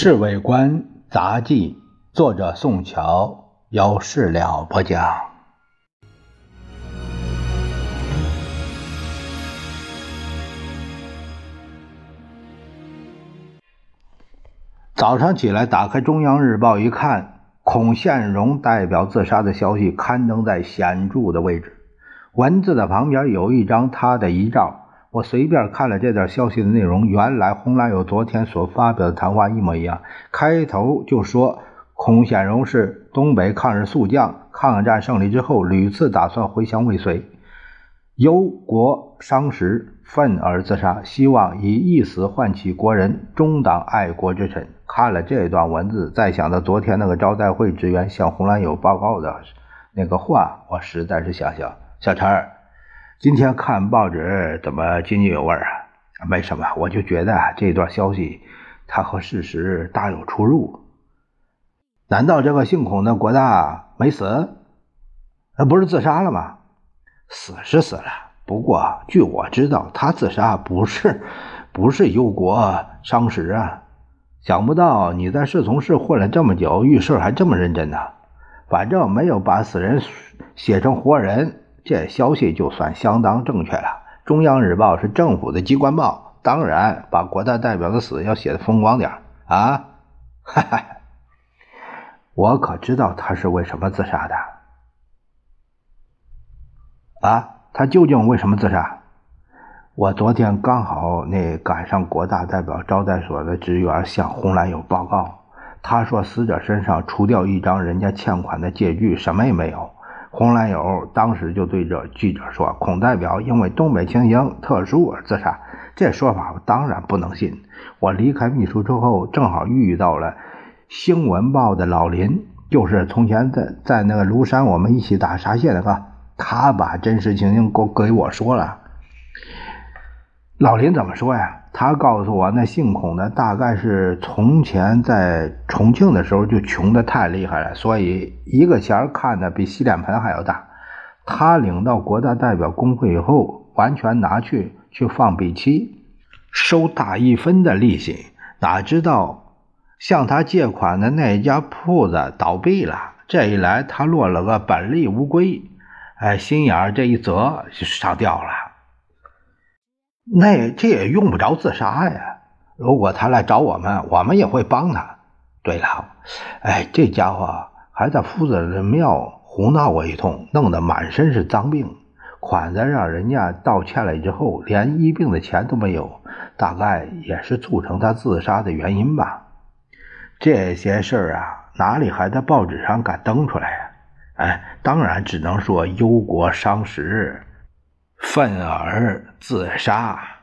《侍卫官杂记》，作者宋乔，有事了不讲。早上起来，打开《中央日报》一看，孔宪荣代表自杀的消息刊登在显著的位置，文字的旁边有一张他的遗照。我随便看了这点消息的内容，原来洪兰友昨天所发表的谈话一模一样。开头就说孔显荣是东北抗日宿将，抗战胜利之后屡次打算回乡未遂，忧国伤时，愤而自杀，希望以一死唤起国人，中党爱国之臣。看了这段文字，再想到昨天那个招待会职员向洪兰友报告的那个话，我实在是想笑。小陈儿。今天看报纸怎么津津有味啊？没什么，我就觉得这段消息它和事实大有出入。难道这个姓孔的国大没死？那不是自杀了吗？死是死了，不过据我知道，他自杀不是 不是忧国伤时啊。想不到你在侍从室混了这么久，遇事还这么认真呢。反正没有把死人写成活人。这消息就算相当正确了。中央日报是政府的机关报，当然把国大代表的死要写的风光点啊！哈哈，我可知道他是为什么自杀的啊？他究竟为什么自杀？我昨天刚好那赶上国大代表招待所的职员向红兰友报告，他说死者身上除掉一张人家欠款的借据，什么也没有。红兰友当时就对着记者说：“孔代表因为东北情形特殊而自杀。”这说法我当然不能信。我离开秘书之后，正好遇到了《新闻报》的老林，就是从前在在那个庐山我们一起打沙蟹那个，他把真实情形给给我说了。老林怎么说呀？他告诉我，那姓孔的大概是从前在重庆的时候就穷的太厉害了，所以一个钱看的比洗脸盆还要大。他领到国大代表工会以后，完全拿去去放币期，收大一分的利息。哪知道向他借款的那家铺子倒闭了，这一来他落了个本利无归，哎，心眼这一折就上吊了。那这也用不着自杀呀！如果他来找我们，我们也会帮他。对了，哎，这家伙还在夫子庙胡闹过一通，弄得满身是脏病，款子让人家道歉了之后，连医病的钱都没有，大概也是促成他自杀的原因吧。这些事儿啊，哪里还在报纸上敢登出来呀？哎，当然只能说忧国伤时。愤而自杀。